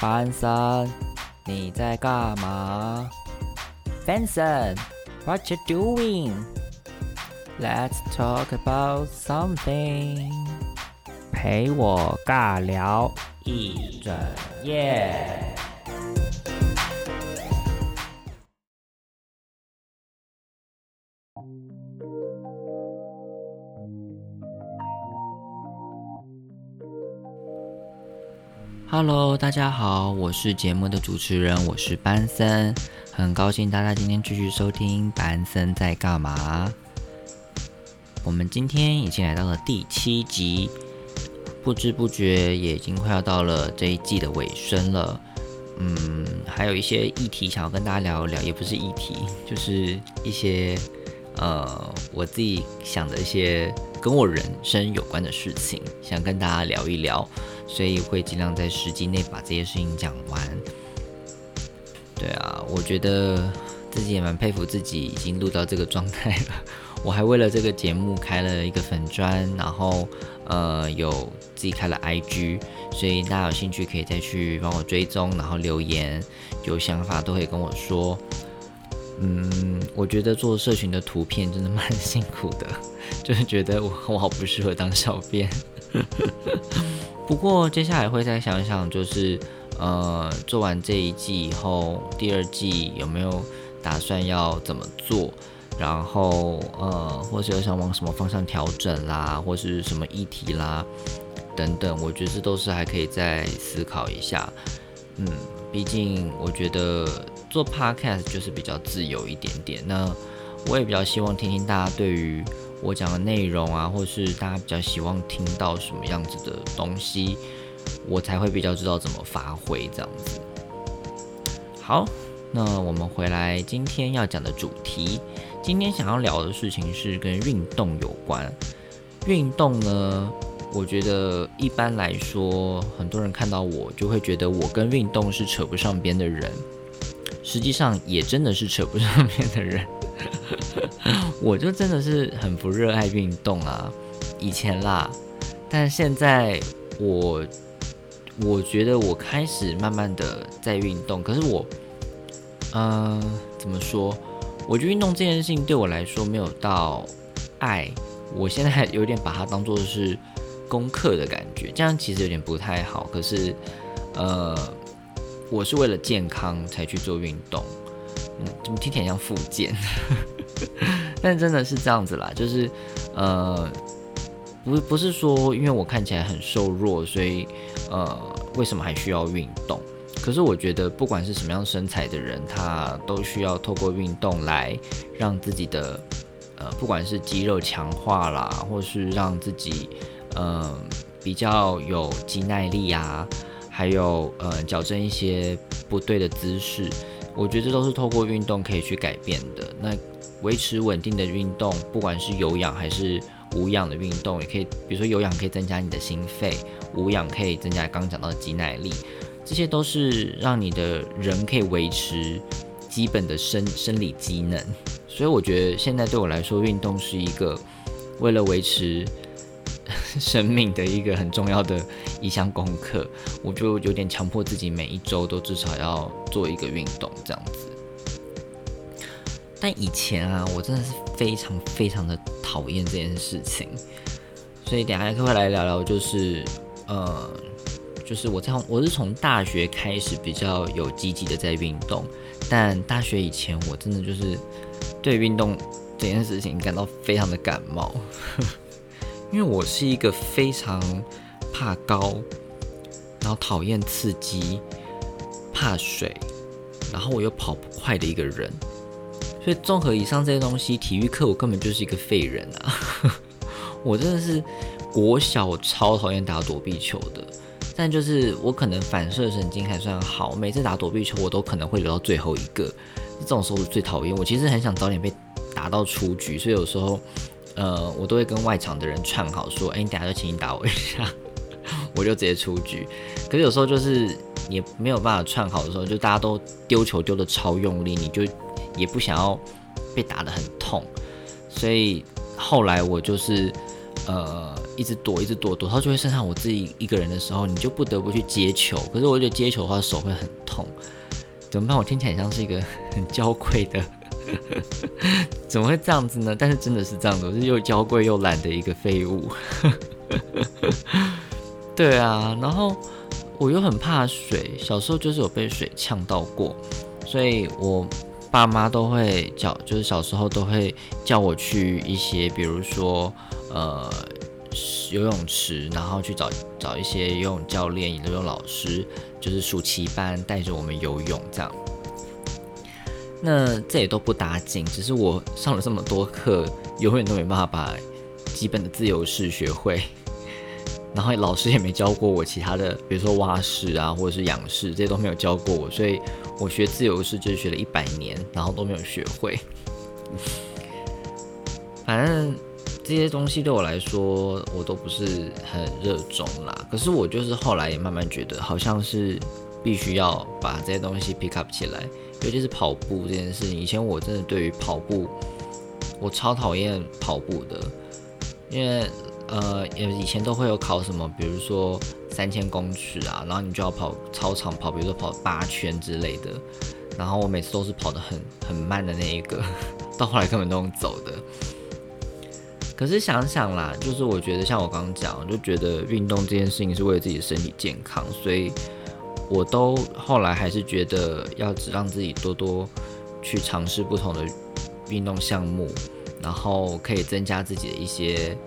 班森，你在干嘛？Benson，What you doing? Let's talk about something. 陪我尬聊一整夜。 Hello，大家好，我是节目的主持人，我是班森，很高兴大家今天继续收听班森在干嘛。我们今天已经来到了第七集，不知不觉也已经快要到了这一季的尾声了。嗯，还有一些议题想要跟大家聊一聊，也不是议题，就是一些呃我自己想的一些跟我人生有关的事情，想跟大家聊一聊。所以会尽量在时机内把这些事情讲完。对啊，我觉得自己也蛮佩服自己已经录到这个状态了。我还为了这个节目开了一个粉砖，然后呃有自己开了 IG，所以大家有兴趣可以再去帮我追踪，然后留言，有想法都可以跟我说。嗯，我觉得做社群的图片真的蛮辛苦的，就是觉得我我好不适合当小编。不过接下来会再想想，就是呃，做完这一季以后，第二季有没有打算要怎么做？然后呃，或是有想往什么方向调整啦，或是什么议题啦等等，我觉得这都是还可以再思考一下。嗯，毕竟我觉得做 podcast 就是比较自由一点点。那我也比较希望听听大家对于。我讲的内容啊，或是大家比较希望听到什么样子的东西，我才会比较知道怎么发挥这样子。好，那我们回来今天要讲的主题，今天想要聊的事情是跟运动有关。运动呢，我觉得一般来说，很多人看到我就会觉得我跟运动是扯不上边的人，实际上也真的是扯不上边的人。我就真的是很不热爱运动啊，以前啦，但现在我我觉得我开始慢慢的在运动，可是我，嗯，怎么说？我觉得运动这件事情对我来说没有到爱，我现在有点把它当做是功课的感觉，这样其实有点不太好。可是，呃，我是为了健康才去做运动，嗯，怎么听起来像复健？但真的是这样子啦，就是，呃，不不是说因为我看起来很瘦弱，所以呃，为什么还需要运动？可是我觉得不管是什么样身材的人，他都需要透过运动来让自己的呃，不管是肌肉强化啦，或是让自己嗯比较有肌耐力啊，还有呃矫正一些不对的姿势，我觉得这都是透过运动可以去改变的。那维持稳定的运动，不管是有氧还是无氧的运动，也可以，比如说有氧可以增加你的心肺，无氧可以增加刚刚讲到的肌耐力，这些都是让你的人可以维持基本的生生理机能。所以我觉得现在对我来说，运动是一个为了维持 生命的一个很重要的一项功课。我就有点强迫自己每一周都至少要做一个运动，这样子。但以前啊，我真的是非常非常的讨厌这件事情，所以等下会来聊聊，就是呃，就是我从我是从大学开始比较有积极的在运动，但大学以前我真的就是对运动这件事情感到非常的感冒，因为我是一个非常怕高，然后讨厌刺激，怕水，然后我又跑不快的一个人。所以综合以上这些东西，体育课我根本就是一个废人啊！我真的是国小我超讨厌打躲避球的，但就是我可能反射神经还算好，每次打躲避球我都可能会留到最后一个，这种时候最讨厌。我其实很想早点被打到出局，所以有时候呃我都会跟外场的人串好说，哎，你等下就请你打我一下，我就直接出局。可是有时候就是也没有办法串好的时候，就大家都丢球丢的超用力，你就。也不想要被打得很痛，所以后来我就是呃一直躲，一直躲，躲到就会剩下我自己一个人的时候，你就不得不去接球。可是我觉得接球的话手会很痛，怎么办？我听起来像是一个很娇贵的，怎么会这样子呢？但是真的是这样子，我是又娇贵又懒的一个废物。对啊，然后我又很怕水，小时候就是有被水呛到过，所以我爸妈都会叫，就是小时候都会叫我去一些，比如说呃游泳池，然后去找找一些游泳教练、游泳老师，就是暑期班带着我们游泳这样。那这也都不打紧，只是我上了这么多课，永远都没办法把基本的自由式学会。然后老师也没教过我其他的，比如说蛙式啊，或者是仰式，这些都没有教过我，所以我学自由式就是学了一百年，然后都没有学会。反正这些东西对我来说，我都不是很热衷啦。可是我就是后来也慢慢觉得，好像是必须要把这些东西 pick up 起来，尤其是跑步这件事情。以前我真的对于跑步，我超讨厌跑步的，因为。呃，以前都会有考什么，比如说三千公尺啊，然后你就要跑操场跑，比如说跑八圈之类的。然后我每次都是跑得很很慢的那一个，到后来根本都用走的。可是想想啦，就是我觉得像我刚刚讲，就觉得运动这件事情是为了自己的身体健康，所以我都后来还是觉得要只让自己多多去尝试不同的运动项目，然后可以增加自己的一些。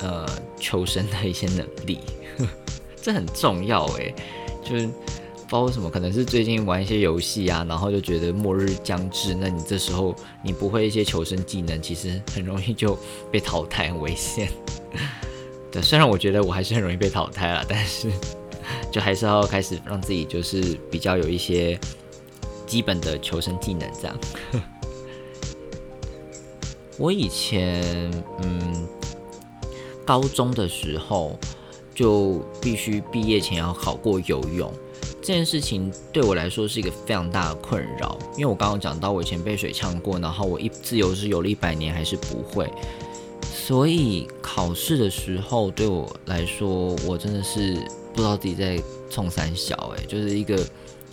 呃，求生的一些能力，这很重要诶。就是不知道为什么，可能是最近玩一些游戏啊，然后就觉得末日将至，那你这时候你不会一些求生技能，其实很容易就被淘汰，很危险。对，虽然我觉得我还是很容易被淘汰了，但是就还是要开始让自己就是比较有一些基本的求生技能这样。我以前嗯。高中的时候就必须毕业前要考过游泳，这件事情对我来说是一个非常大的困扰。因为我刚刚讲到我以前被水呛过，然后我一自由式游了一百年还是不会，所以考试的时候对我来说，我真的是不知道自己在冲三小，诶，就是一个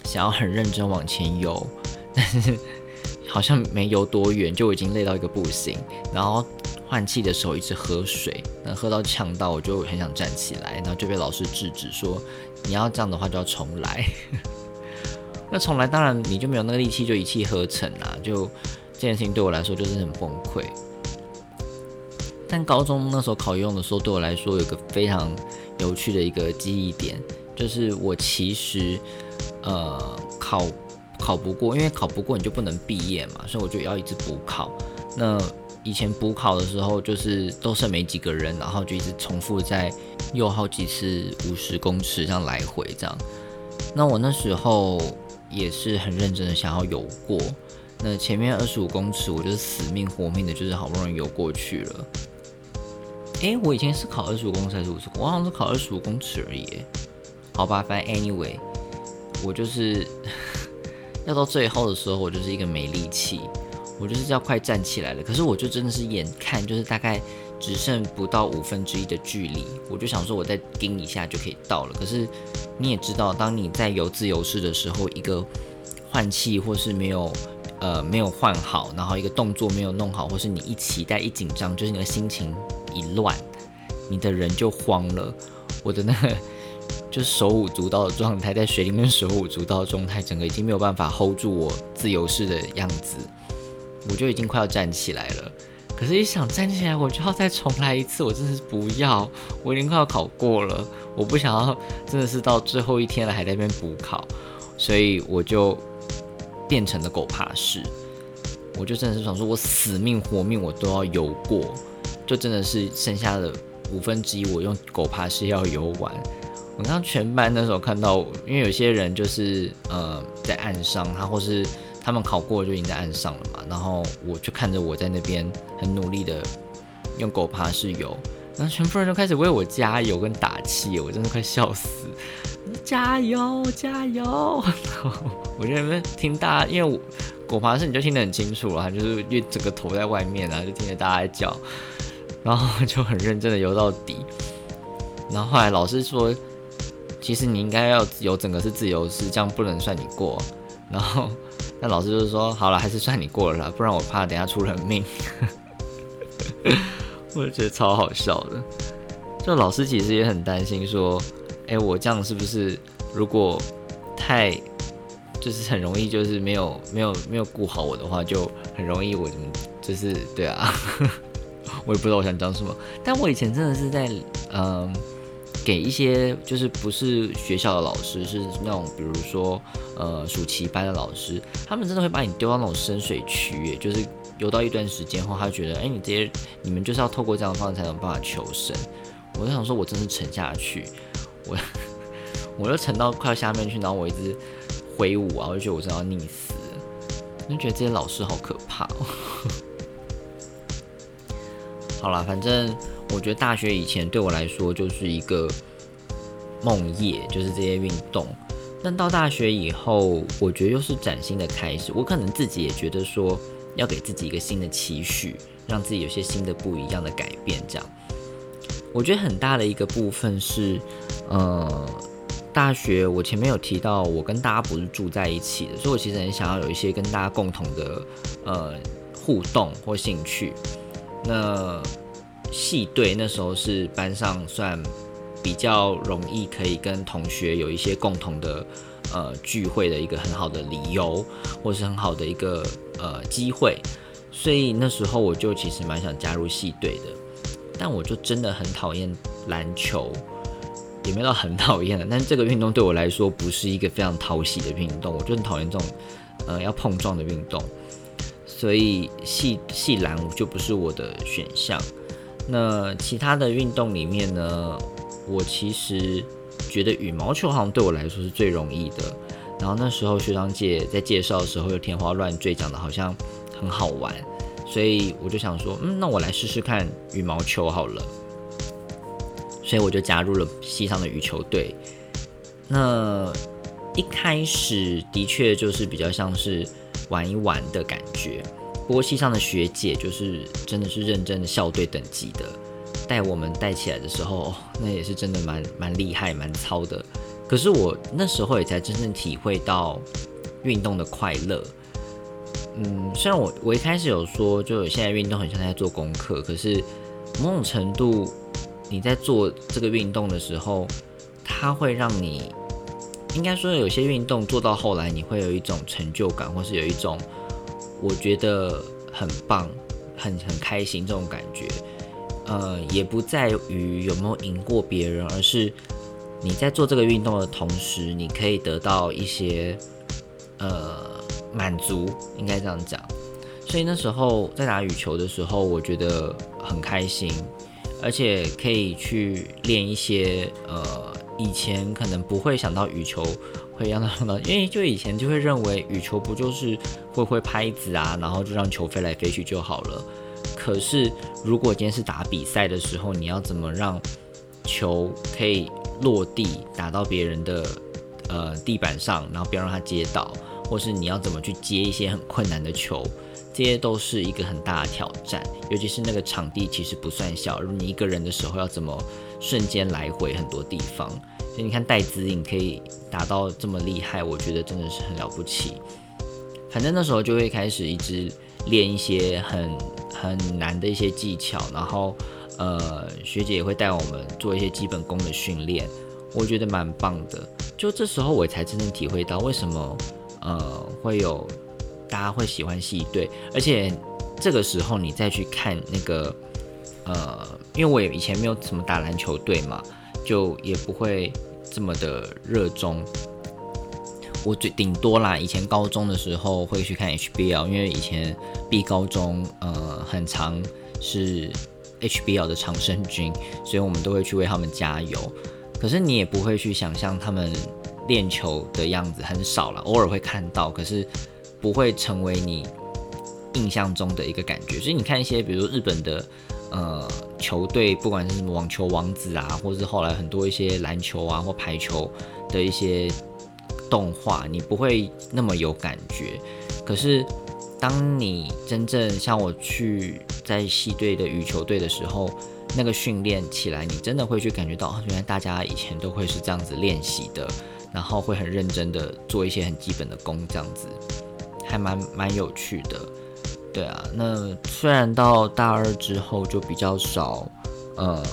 想要很认真往前游，但是 好像没游多远就已经累到一个不行，然后。换气的时候一直喝水，那喝到呛到，我就很想站起来，然后就被老师制止说，你要这样的话就要重来。那重来当然你就没有那个力气，就一气呵成啊，就这件事情对我来说就是很崩溃。但高中那时候考游泳的时候，对我来说有个非常有趣的一个记忆点，就是我其实呃考考不过，因为考不过你就不能毕业嘛，所以我就要一直补考。那以前补考的时候，就是都剩没几个人，然后就一直重复在游好几次五十公尺这样来回这样。那我那时候也是很认真的想要游过。那前面二十五公尺，我就死命活命的，就是好不容易游过去了。诶，我以前是考二十五公尺还是五十公？我好像是考二十五公尺而已。好吧，反正 anyway，我就是 要到最后的时候，我就是一个没力气。我就是要快站起来了，可是我就真的是眼看就是大概只剩不到五分之一的距离，我就想说我再盯一下就可以到了。可是你也知道，当你在游自由式的时候，一个换气或是没有呃没有换好，然后一个动作没有弄好，或是你一期待一紧张，就是你的心情一乱，你的人就慌了。我的那个就是手舞足蹈的状态，在水里面手舞足蹈的状态，整个已经没有办法 hold 住我自由式的样子。我就已经快要站起来了，可是，一想站起来，我就要再重来一次。我真的是不要，我已经快要考过了，我不想要，真的是到最后一天了还在那边补考，所以我就变成了狗爬式。我就真的是想说，我死命活命我都要游过，就真的是剩下的五分之一，我用狗爬式要游完。我刚全班那时候看到，因为有些人就是呃在岸上，他或是。他们考过就已经在岸上了嘛，然后我就看着我在那边很努力的用狗爬式游，然后全部人都开始为我加油跟打气，我真的快笑死！加油加油！我在那边听大家，因为我狗爬式你就听得很清楚了，就是因为整个头在外面啊，就听着大家在叫，然后就很认真的游到底。然后后来老师说，其实你应该要游整个是自由式，这样不能算你过。然后那老师就说，好了，还是算你过了啦，不然我怕等下出人命。我就觉得超好笑的。就老师其实也很担心，说，哎，我这样是不是如果太就是很容易就是没有没有没有顾好我的话，就很容易我就是对啊。我也不知道我想讲什么，但我以前真的是在嗯。给一些就是不是学校的老师，是那种比如说呃暑期班的老师，他们真的会把你丢到那种深水区，就是游到一段时间后，他觉得哎你这些你们就是要透过这样的方式才能办法求生。我就想说，我真是沉下去，我 我就沉到快要下面去，然后我一直挥舞啊，我就觉得我真的要溺死，就觉得这些老师好可怕。好了，反正。我觉得大学以前对我来说就是一个梦夜，就是这些运动。但到大学以后，我觉得又是崭新的开始。我可能自己也觉得说，要给自己一个新的期许，让自己有些新的不一样的改变。这样，我觉得很大的一个部分是，呃，大学我前面有提到，我跟大家不是住在一起的，所以我其实很想要有一些跟大家共同的呃互动或兴趣。那系队那时候是班上算比较容易可以跟同学有一些共同的呃聚会的一个很好的理由，或是很好的一个呃机会，所以那时候我就其实蛮想加入系队的，但我就真的很讨厌篮球，也没到很讨厌的，但是这个运动对我来说不是一个非常讨喜的运动，我就很讨厌这种呃要碰撞的运动，所以细细篮就不是我的选项。那其他的运动里面呢，我其实觉得羽毛球好像对我来说是最容易的。然后那时候学长姐在介绍的时候又天花乱坠，讲的好像很好玩，所以我就想说，嗯，那我来试试看羽毛球好了。所以我就加入了西上的羽球队。那一开始的确就是比较像是玩一玩的感觉。不过西上的学姐就是真的是认真的校队等级的，带我们带起来的时候，那也是真的蛮蛮厉害、蛮操的。可是我那时候也才真正体会到运动的快乐。嗯，虽然我我一开始有说，就现在运动很像在做功课，可是某种程度你在做这个运动的时候，它会让你应该说有些运动做到后来，你会有一种成就感，或是有一种。我觉得很棒，很很开心这种感觉，呃，也不在于有没有赢过别人，而是你在做这个运动的同时，你可以得到一些呃满足，应该这样讲。所以那时候在打羽球的时候，我觉得很开心，而且可以去练一些呃以前可能不会想到羽球。会让他呢，因为就以前就会认为羽球不就是会挥拍子啊，然后就让球飞来飞去就好了。可是如果今天是打比赛的时候，你要怎么让球可以落地打到别人的呃地板上，然后不要让它接到，或是你要怎么去接一些很困难的球，这些都是一个很大的挑战。尤其是那个场地其实不算小，如你一个人的时候要怎么瞬间来回很多地方。所以你看戴资颖可以打到这么厉害，我觉得真的是很了不起。反正那时候就会开始一直练一些很很难的一些技巧，然后呃学姐也会带我们做一些基本功的训练，我觉得蛮棒的。就这时候我才真正体会到为什么呃会有大家会喜欢系队，而且这个时候你再去看那个呃，因为我也以前没有什么打篮球队嘛。就也不会这么的热衷，我最顶多啦。以前高中的时候会去看 HBL，因为以前 B 高中呃很长是 HBL 的常胜军，所以我们都会去为他们加油。可是你也不会去想象他们练球的样子，很少了，偶尔会看到，可是不会成为你印象中的一个感觉。所以你看一些，比如日本的。呃，球队不管是什么网球王子啊，或是后来很多一些篮球啊或排球的一些动画，你不会那么有感觉。可是当你真正像我去在系队的羽球队的时候，那个训练起来，你真的会去感觉到，原来大家以前都会是这样子练习的，然后会很认真的做一些很基本的功，这样子，还蛮蛮有趣的。对啊，那虽然到大二之后就比较少，呃，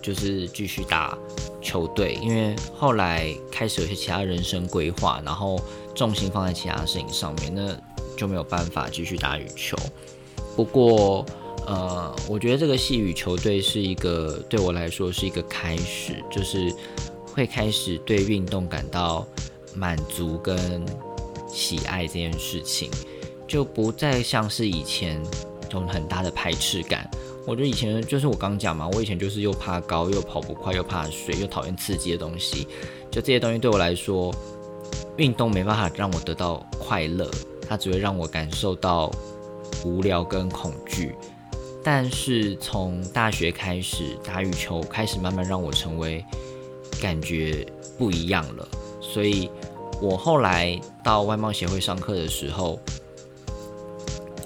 就是继续打球队，因为后来开始有些其他人生规划，然后重心放在其他事情上面，那就没有办法继续打羽球。不过，呃，我觉得这个系羽球队是一个对我来说是一个开始，就是会开始对运动感到满足跟喜爱这件事情。就不再像是以前这种很大的排斥感。我觉得以前就是我刚讲嘛，我以前就是又怕高，又跑不快，又怕水，又讨厌刺激的东西。就这些东西对我来说，运动没办法让我得到快乐，它只会让我感受到无聊跟恐惧。但是从大学开始打羽球，开始慢慢让我成为感觉不一样了。所以我后来到外贸协会上课的时候。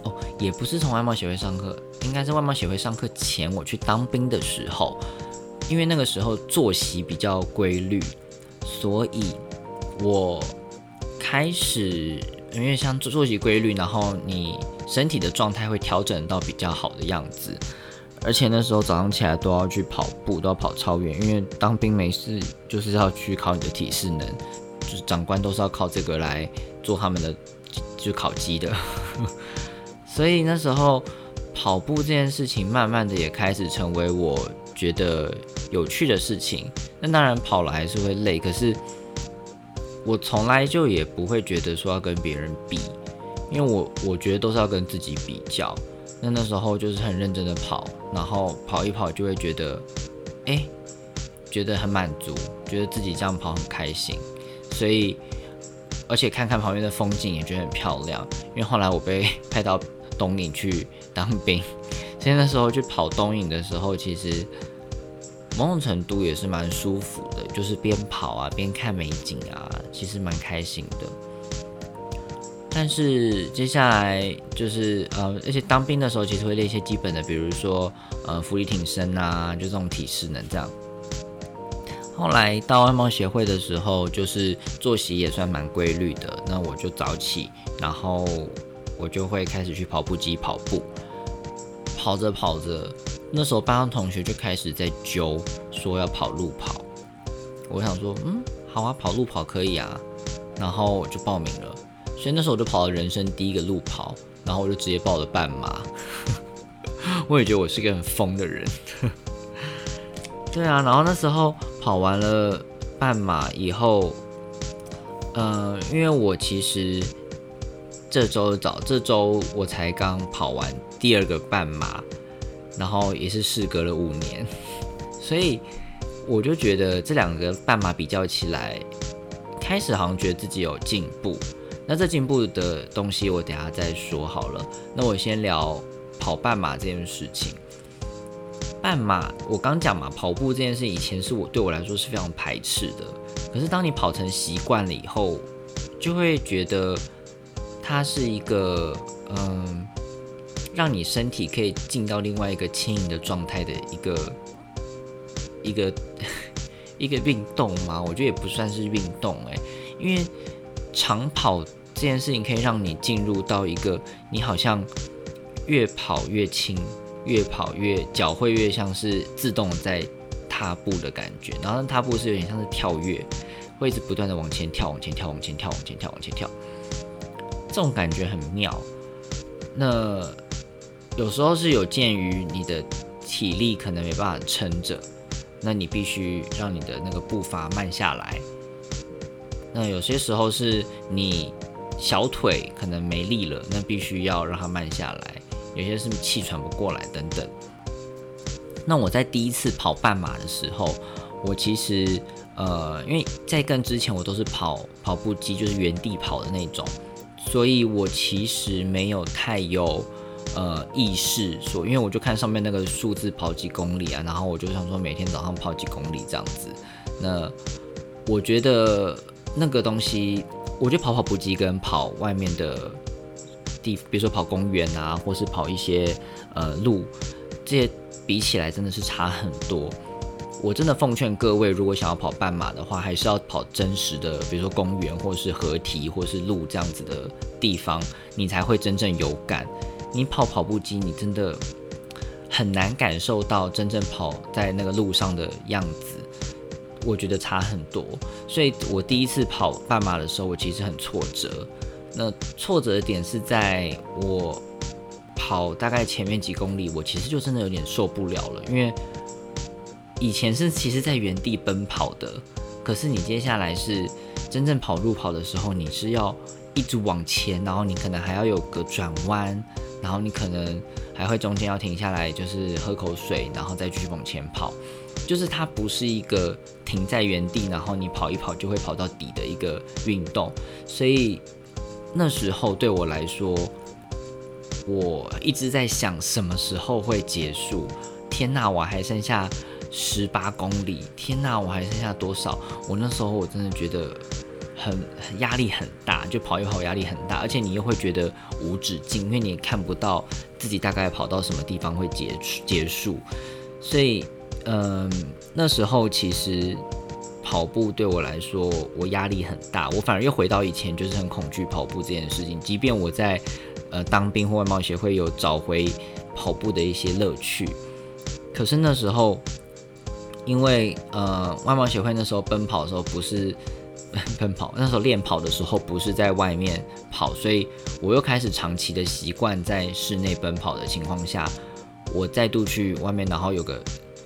哦也不是从外贸协会上课，应该是外贸协会上课前我去当兵的时候，因为那个时候作息比较规律，所以我开始因为像作息规律，然后你身体的状态会调整到比较好的样子，而且那时候早上起来都要去跑步，都要跑超远，因为当兵没事就是要去考你的体适能，就是长官都是要靠这个来做他们的就考级的。所以那时候跑步这件事情，慢慢的也开始成为我觉得有趣的事情。那当然跑了还是会累，可是我从来就也不会觉得说要跟别人比，因为我我觉得都是要跟自己比较。那那时候就是很认真的跑，然后跑一跑就会觉得，哎，觉得很满足，觉得自己这样跑很开心。所以而且看看旁边的风景也觉得很漂亮，因为后来我被派到。东影去当兵，所以那时候去跑东影的时候，其实某种程度也是蛮舒服的，就是边跑啊边看美景啊，其实蛮开心的。但是接下来就是呃，而且当兵的时候其实会练一些基本的，比如说呃，浮力挺身啊，就这种体适能这样。后来到外贸协会的时候，就是作息也算蛮规律的，那我就早起，然后。我就会开始去跑步机跑步，跑着跑着，那时候班上同学就开始在揪，说要跑路跑。我想说，嗯，好啊，跑路跑可以啊，然后我就报名了。所以那时候我就跑了人生第一个路跑，然后我就直接报了半马。我也觉得我是个很疯的人。对啊，然后那时候跑完了半马以后，呃，因为我其实。这周早，这周我才刚跑完第二个半马，然后也是事隔了五年，所以我就觉得这两个半马比较起来，开始好像觉得自己有进步。那这进步的东西我等下再说好了。那我先聊跑半马这件事情。半马我刚讲嘛，跑步这件事以前是我对我来说是非常排斥的，可是当你跑成习惯了以后，就会觉得。它是一个嗯，让你身体可以进到另外一个轻盈的状态的一个一个 一个运动嘛？我觉得也不算是运动诶，因为长跑这件事情可以让你进入到一个你好像越跑越轻，越跑越脚会越像是自动在踏步的感觉，然后踏步是有点像是跳跃，会一直不断的往前跳，往前跳，往前跳，往前跳，往前跳。这种感觉很妙，那有时候是有鉴于你的体力可能没办法撑着，那你必须让你的那个步伐慢下来。那有些时候是你小腿可能没力了，那必须要让它慢下来。有些是气喘不过来等等。那我在第一次跑半马的时候，我其实呃，因为在更之前我都是跑跑步机，就是原地跑的那种。所以我其实没有太有呃意识说，因为我就看上面那个数字跑几公里啊，然后我就想说每天早上跑几公里这样子。那我觉得那个东西，我觉得跑跑步机跟跑外面的地，比如说跑公园啊，或是跑一些呃路，这些比起来真的是差很多。我真的奉劝各位，如果想要跑半马的话，还是要跑真实的，比如说公园或是河堤或是路这样子的地方，你才会真正有感。你跑跑步机，你真的很难感受到真正跑在那个路上的样子，我觉得差很多。所以我第一次跑半马的时候，我其实很挫折。那挫折的点是在我跑大概前面几公里，我其实就真的有点受不了了，因为。以前是其实在原地奔跑的，可是你接下来是真正跑路跑的时候，你是要一直往前，然后你可能还要有个转弯，然后你可能还会中间要停下来，就是喝口水，然后再继续往前跑。就是它不是一个停在原地，然后你跑一跑就会跑到底的一个运动。所以那时候对我来说，我一直在想什么时候会结束。天呐，我还剩下。十八公里，天呐，我还剩下多少？我那时候我真的觉得很压力很大，就跑一跑压力很大，而且你又会觉得无止境，因为你也看不到自己大概跑到什么地方会结结束。所以，嗯，那时候其实跑步对我来说，我压力很大，我反而又回到以前，就是很恐惧跑步这件事情。即便我在呃当兵或外贸协会有找回跑步的一些乐趣，可是那时候。因为呃，外贸协会那时候奔跑的时候不是 奔跑，那时候练跑的时候不是在外面跑，所以我又开始长期的习惯在室内奔跑的情况下，我再度去外面，然后有个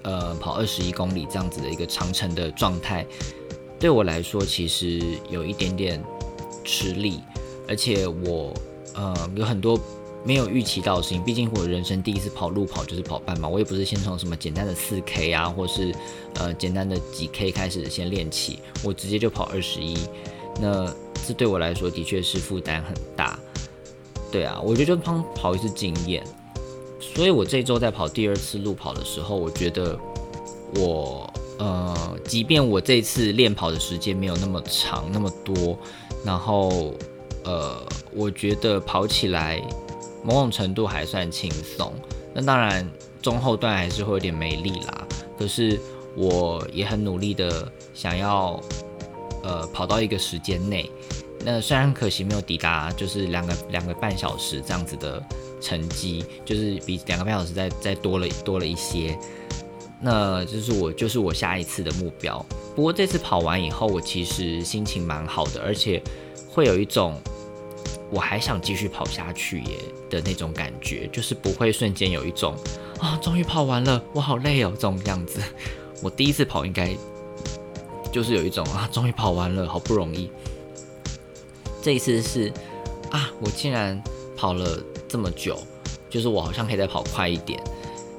呃跑二十一公里这样子的一个长程的状态，对我来说其实有一点点吃力，而且我呃有很多。没有预期到的事情，毕竟我人生第一次跑路跑就是跑半马，我也不是先从什么简单的四 K 啊，或是呃简单的几 K 开始先练起，我直接就跑二十一，那这对我来说的确是负担很大。对啊，我觉得就跑跑一次经验，所以我这周在跑第二次路跑的时候，我觉得我呃，即便我这次练跑的时间没有那么长那么多，然后呃，我觉得跑起来。某种程度还算轻松，那当然中后段还是会有点没力啦。可是我也很努力的想要，呃，跑到一个时间内。那虽然可惜没有抵达，就是两个两个半小时这样子的成绩，就是比两个半小时再再多了多了一些。那就是我就是我下一次的目标。不过这次跑完以后，我其实心情蛮好的，而且会有一种。我还想继续跑下去耶的那种感觉，就是不会瞬间有一种啊，终于跑完了，我好累哦这种样子。我第一次跑应该就是有一种啊，终于跑完了，好不容易。这一次是啊，我竟然跑了这么久，就是我好像可以再跑快一点，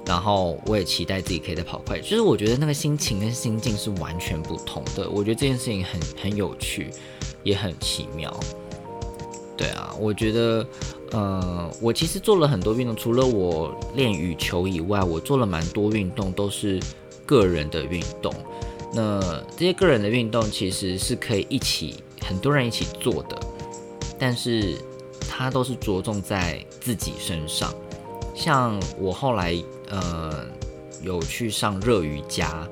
然后我也期待自己可以再跑快。就是我觉得那个心情跟心境是完全不同的。我觉得这件事情很很有趣，也很奇妙。对啊，我觉得，呃，我其实做了很多运动，除了我练羽球以外，我做了蛮多运动，都是个人的运动。那这些个人的运动其实是可以一起很多人一起做的，但是它都是着重在自己身上。像我后来呃有去上热瑜伽，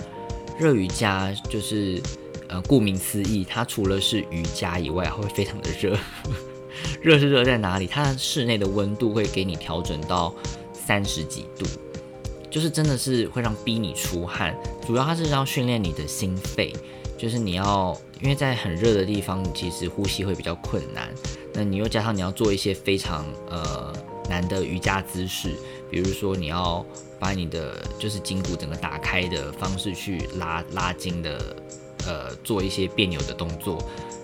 热瑜伽就是呃顾名思义，它除了是瑜伽以外，会非常的热。热是热在哪里？它室内的温度会给你调整到三十几度，就是真的是会让逼你出汗。主要它是要训练你的心肺，就是你要因为在很热的地方，其实呼吸会比较困难。那你又加上你要做一些非常呃难的瑜伽姿势，比如说你要把你的就是筋骨整个打开的方式去拉拉筋的，呃，做一些别扭的动作。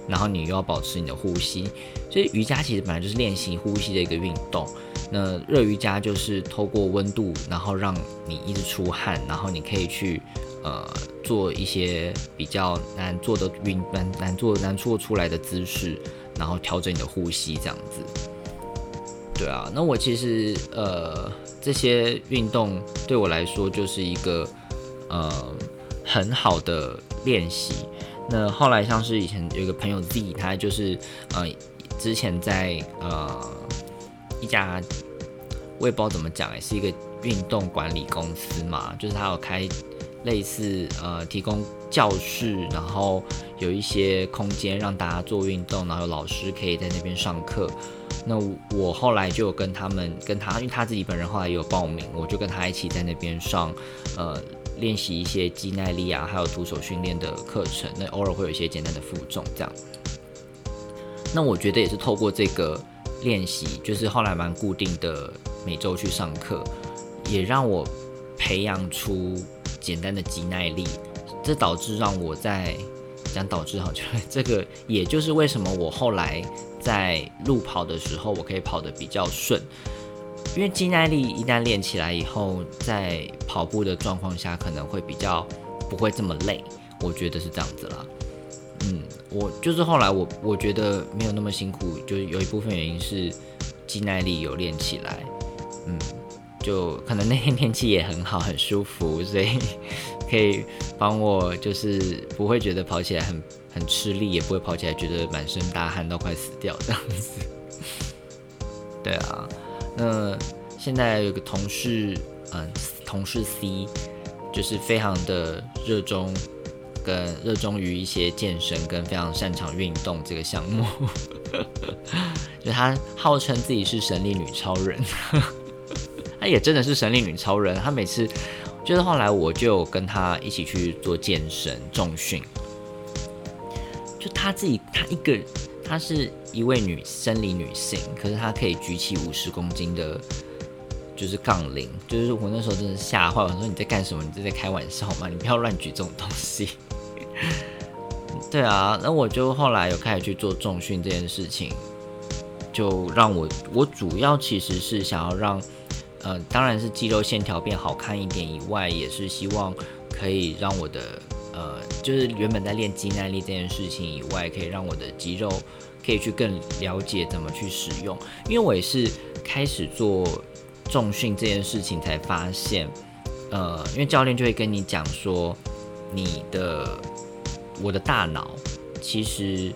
然后你又要保持你的呼吸，所以瑜伽其实本来就是练习呼吸的一个运动。那热瑜伽就是透过温度，然后让你一直出汗，然后你可以去呃做一些比较难做的运难难做难做出来的姿势，然后调整你的呼吸这样子。对啊，那我其实呃这些运动对我来说就是一个呃很好的练习。那后来像是以前有一个朋友 Z，他就是呃之前在呃一家，我也不知道怎么讲，哎，是一个运动管理公司嘛，就是他有开类似呃提供教室，然后有一些空间让大家做运动，然后老师可以在那边上课。那我后来就跟他们跟他，因为他自己本人后来也有报名，我就跟他一起在那边上呃练习一些肌耐力啊，还有徒手训练的课程。那偶尔会有一些简单的负重这样。那我觉得也是透过这个练习，就是后来蛮固定的每周去上课，也让我培养出简单的肌耐力。这导致让我在讲导致好，就这个也就是为什么我后来在路跑的时候，我可以跑得比较顺，因为肌耐力一旦练起来以后，在跑步的状况下可能会比较不会这么累，我觉得是这样子啦。嗯，我就是后来我我觉得没有那么辛苦，就是有一部分原因是肌耐力有练起来，嗯，就可能那天天气也很好，很舒服，所以可以帮我就是不会觉得跑起来很很吃力，也不会跑起来觉得满身大汗到快死掉这样子。对啊，那现在有个同事，嗯，同事 C，就是非常的热衷。跟热衷于一些健身，跟非常擅长运动这个项目，就他号称自己是神力女超人，他也真的是神力女超人。他每次就是后来我就跟他一起去做健身重训，就他自己他一个他是一位女生理女性，可是她可以举起五十公斤的，就是杠铃。就是我那时候真的吓坏，我说你在干什么？你这在开玩笑吗？你不要乱举这种东西。对啊，那我就后来有开始去做重训这件事情，就让我我主要其实是想要让，呃，当然是肌肉线条变好看一点以外，也是希望可以让我的呃，就是原本在练肌耐力这件事情以外，可以让我的肌肉可以去更了解怎么去使用。因为我也是开始做重训这件事情才发现，呃，因为教练就会跟你讲说你的。我的大脑其实，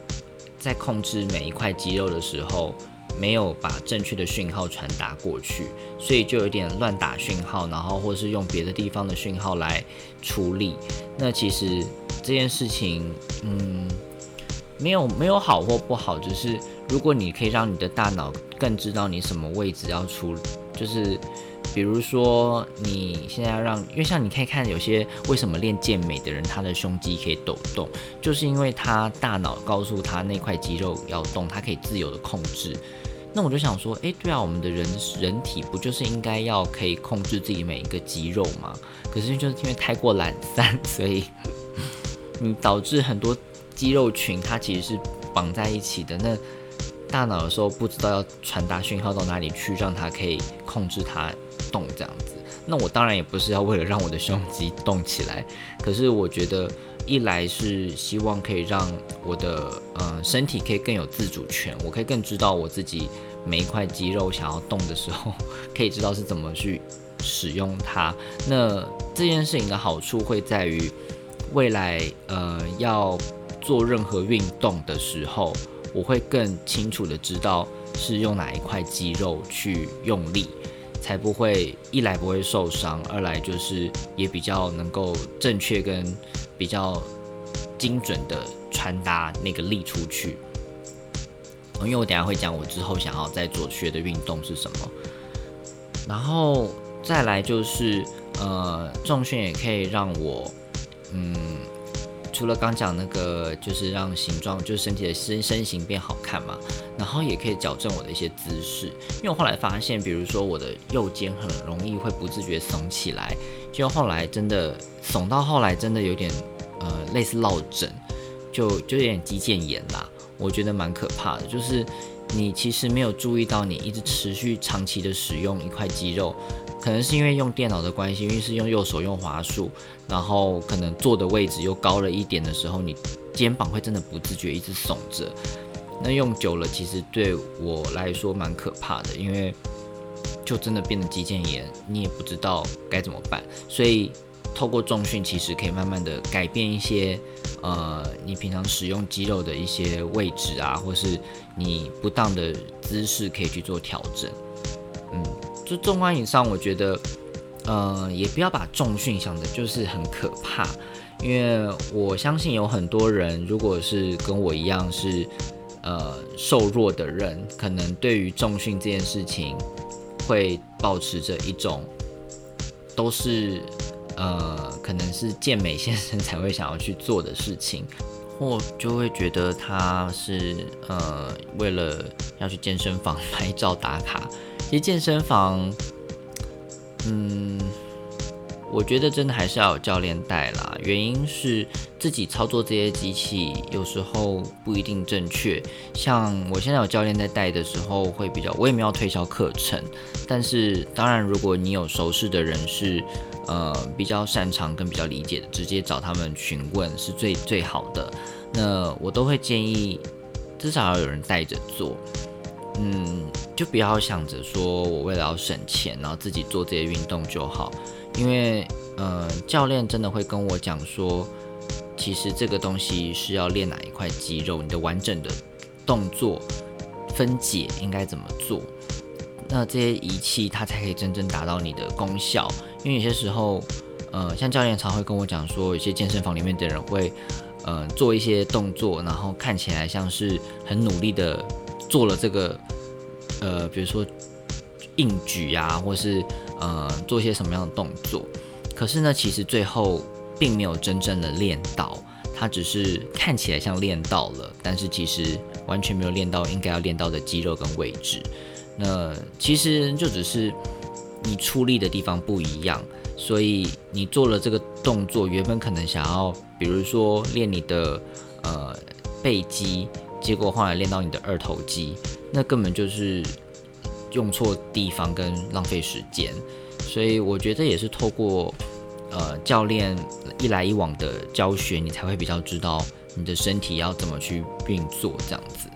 在控制每一块肌肉的时候，没有把正确的讯号传达过去，所以就有点乱打讯号，然后或是用别的地方的讯号来处理。那其实这件事情，嗯，没有没有好或不好，只是如果你可以让你的大脑更知道你什么位置要处理，就是。比如说，你现在要让，因为像你可以看有些为什么练健美的人，他的胸肌可以抖动，就是因为他大脑告诉他那块肌肉要动，他可以自由的控制。那我就想说，诶，对啊，我们的人人体不就是应该要可以控制自己每一个肌肉吗？可是就是因为太过懒散，所以 你导致很多肌肉群它其实是绑在一起的。那大脑有时候不知道要传达讯号到哪里去，让它可以控制它。动这样子，那我当然也不是要为了让我的胸肌动起来，可是我觉得一来是希望可以让我的呃身体可以更有自主权，我可以更知道我自己每一块肌肉想要动的时候，可以知道是怎么去使用它。那这件事情的好处会在于未来呃要做任何运动的时候，我会更清楚的知道是用哪一块肌肉去用力。才不会一来不会受伤，二来就是也比较能够正确跟比较精准的传达那个力出去。因为我等下会讲我之后想要再做学的运动是什么，然后再来就是呃重训也可以让我嗯。除了刚讲那个，就是让形状，就是身体的身身形变好看嘛，然后也可以矫正我的一些姿势。因为我后来发现，比如说我的右肩很容易会不自觉耸起来，就后来真的耸到后来真的有点呃类似落枕，就就有点肌腱炎啦。我觉得蛮可怕的，就是你其实没有注意到，你一直持续长期的使用一块肌肉。可能是因为用电脑的关系，因为是用右手用滑鼠，然后可能坐的位置又高了一点的时候，你肩膀会真的不自觉一直耸着。那用久了，其实对我来说蛮可怕的，因为就真的变得肌腱炎，你也不知道该怎么办。所以透过重训，其实可以慢慢的改变一些，呃，你平常使用肌肉的一些位置啊，或是你不当的姿势，可以去做调整。就纵观以上，我觉得，呃，也不要把重训想的就是很可怕，因为我相信有很多人，如果是跟我一样是呃瘦弱的人，可能对于重训这件事情会保持着一种都是呃可能是健美先生才会想要去做的事情。或就会觉得他是呃为了要去健身房 拍照打卡。其实健身房，嗯，我觉得真的还是要有教练带啦。原因是自己操作这些机器有时候不一定正确。像我现在有教练在带的时候，会比较我也没有推销课程。但是当然，如果你有熟识的人是呃比较擅长跟比较理解的，直接找他们询问是最最好的。那我都会建议，至少要有人带着做，嗯，就不要想着说我为了要省钱，然后自己做这些运动就好，因为，呃，教练真的会跟我讲说，其实这个东西是要练哪一块肌肉，你的完整的动作分解应该怎么做，那这些仪器它才可以真正达到你的功效，因为有些时候，呃，像教练常会跟我讲说，有些健身房里面的人会。呃，做一些动作，然后看起来像是很努力的做了这个，呃，比如说硬举啊，或是呃做一些什么样的动作，可是呢，其实最后并没有真正的练到，它只是看起来像练到了，但是其实完全没有练到应该要练到的肌肉跟位置。那其实就只是你出力的地方不一样。所以你做了这个动作，原本可能想要，比如说练你的呃背肌，结果后来练到你的二头肌，那根本就是用错地方跟浪费时间。所以我觉得也是透过呃教练一来一往的教学，你才会比较知道你的身体要怎么去运作这样子。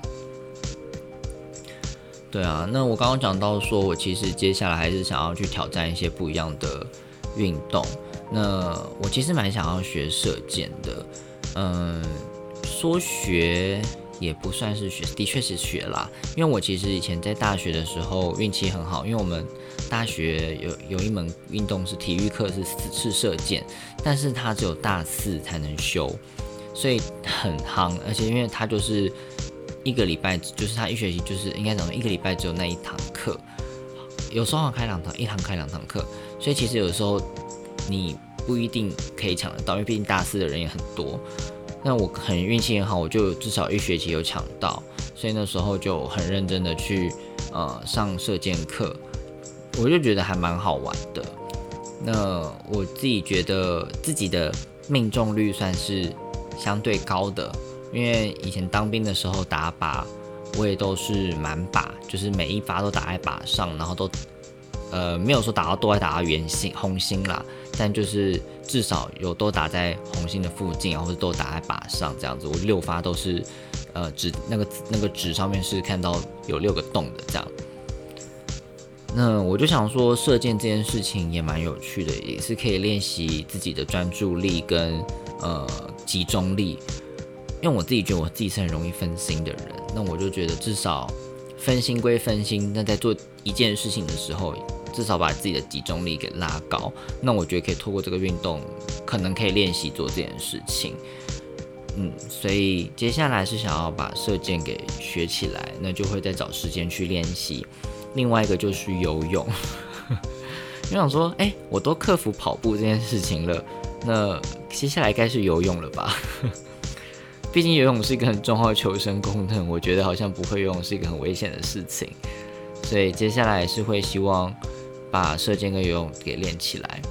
对啊，那我刚刚讲到说，我其实接下来还是想要去挑战一些不一样的。运动，那我其实蛮想要学射箭的，嗯，说学也不算是学，的确是学啦。因为我其实以前在大学的时候运气很好，因为我们大学有有一门运动是体育课是是射箭，但是它只有大四才能修，所以很夯。而且因为它就是一个礼拜，就是它一学期就是应该怎么一个礼拜只有那一堂课，有时候开两堂，一堂开两堂课。所以其实有时候你不一定可以抢得到，因为毕竟大四的人也很多。那我很运气很好，我就至少一学期有抢到，所以那时候就很认真的去呃上射箭课，我就觉得还蛮好玩的。那我自己觉得自己的命中率算是相对高的，因为以前当兵的时候打靶，我也都是满靶，就是每一发都打在靶上，然后都。呃，没有说打到都会打到圆心红心啦，但就是至少有都打在红心的附近，或者都打在靶上这样子。我六发都是，呃，纸那个那个纸上面是看到有六个洞的这样。那我就想说，射箭这件事情也蛮有趣的，也是可以练习自己的专注力跟呃集中力。因为我自己觉得我自己是很容易分心的人，那我就觉得至少分心归分心，那在做一件事情的时候。至少把自己的集中力给拉高，那我觉得可以透过这个运动，可能可以练习做这件事情。嗯，所以接下来是想要把射箭给学起来，那就会再找时间去练习。另外一个就是游泳，我想说，哎，我都克服跑步这件事情了，那接下来该是游泳了吧？毕竟游泳是一个很重要的求生功能，我觉得好像不会游泳是一个很危险的事情，所以接下来是会希望。把射箭跟游泳给练起来，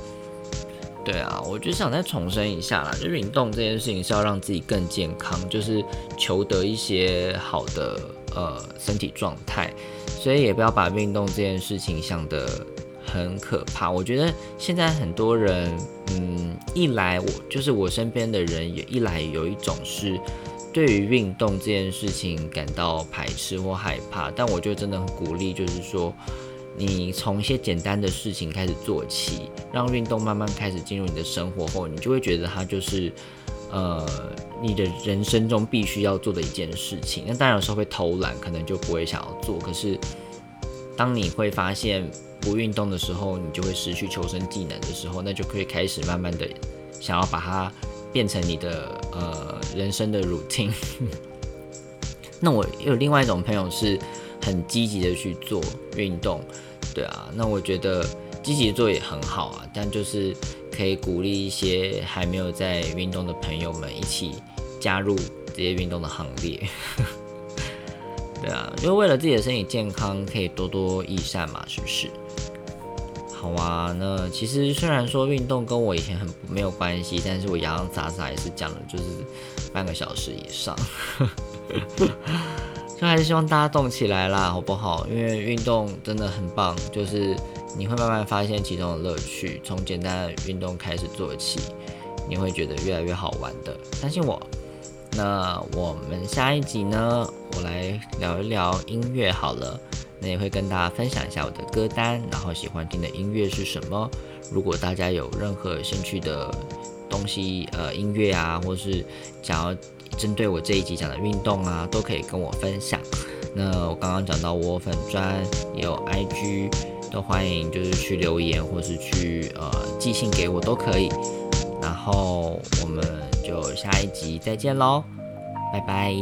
对啊，我就想再重申一下啦，就运动这件事情是要让自己更健康，就是求得一些好的呃身体状态，所以也不要把运动这件事情想得很可怕。我觉得现在很多人，嗯，一来我就是我身边的人也一来有一种是对于运动这件事情感到排斥或害怕，但我就真的很鼓励，就是说。你从一些简单的事情开始做起，让运动慢慢开始进入你的生活后，你就会觉得它就是，呃，你的人生中必须要做的一件事情。那当然有时候会偷懒，可能就不会想要做。可是，当你会发现不运动的时候，你就会失去求生技能的时候，那就可以开始慢慢的想要把它变成你的呃人生的 routine。那我有另外一种朋友是很积极的去做运动，对啊，那我觉得积极做也很好啊，但就是可以鼓励一些还没有在运动的朋友们一起加入这些运动的行列。对啊，就为了自己的身体健康，可以多多益善嘛，是不是？好啊，那其实虽然说运动跟我以前很没有关系，但是我洋洋洒洒也是讲了就是半个小时以上，就还是希望大家动起来啦，好不好？因为运动真的很棒，就是你会慢慢发现其中的乐趣，从简单的运动开始做起，你会觉得越来越好玩的，相信我。那我们下一集呢，我来聊一聊音乐好了。那也会跟大家分享一下我的歌单，然后喜欢听的音乐是什么。如果大家有任何兴趣的东西，呃，音乐啊，或是想要针对我这一集讲的运动啊，都可以跟我分享。那我刚刚讲到我粉专也有 IG，都欢迎就是去留言或是去呃寄信给我都可以。然后我们就下一集再见喽，拜拜。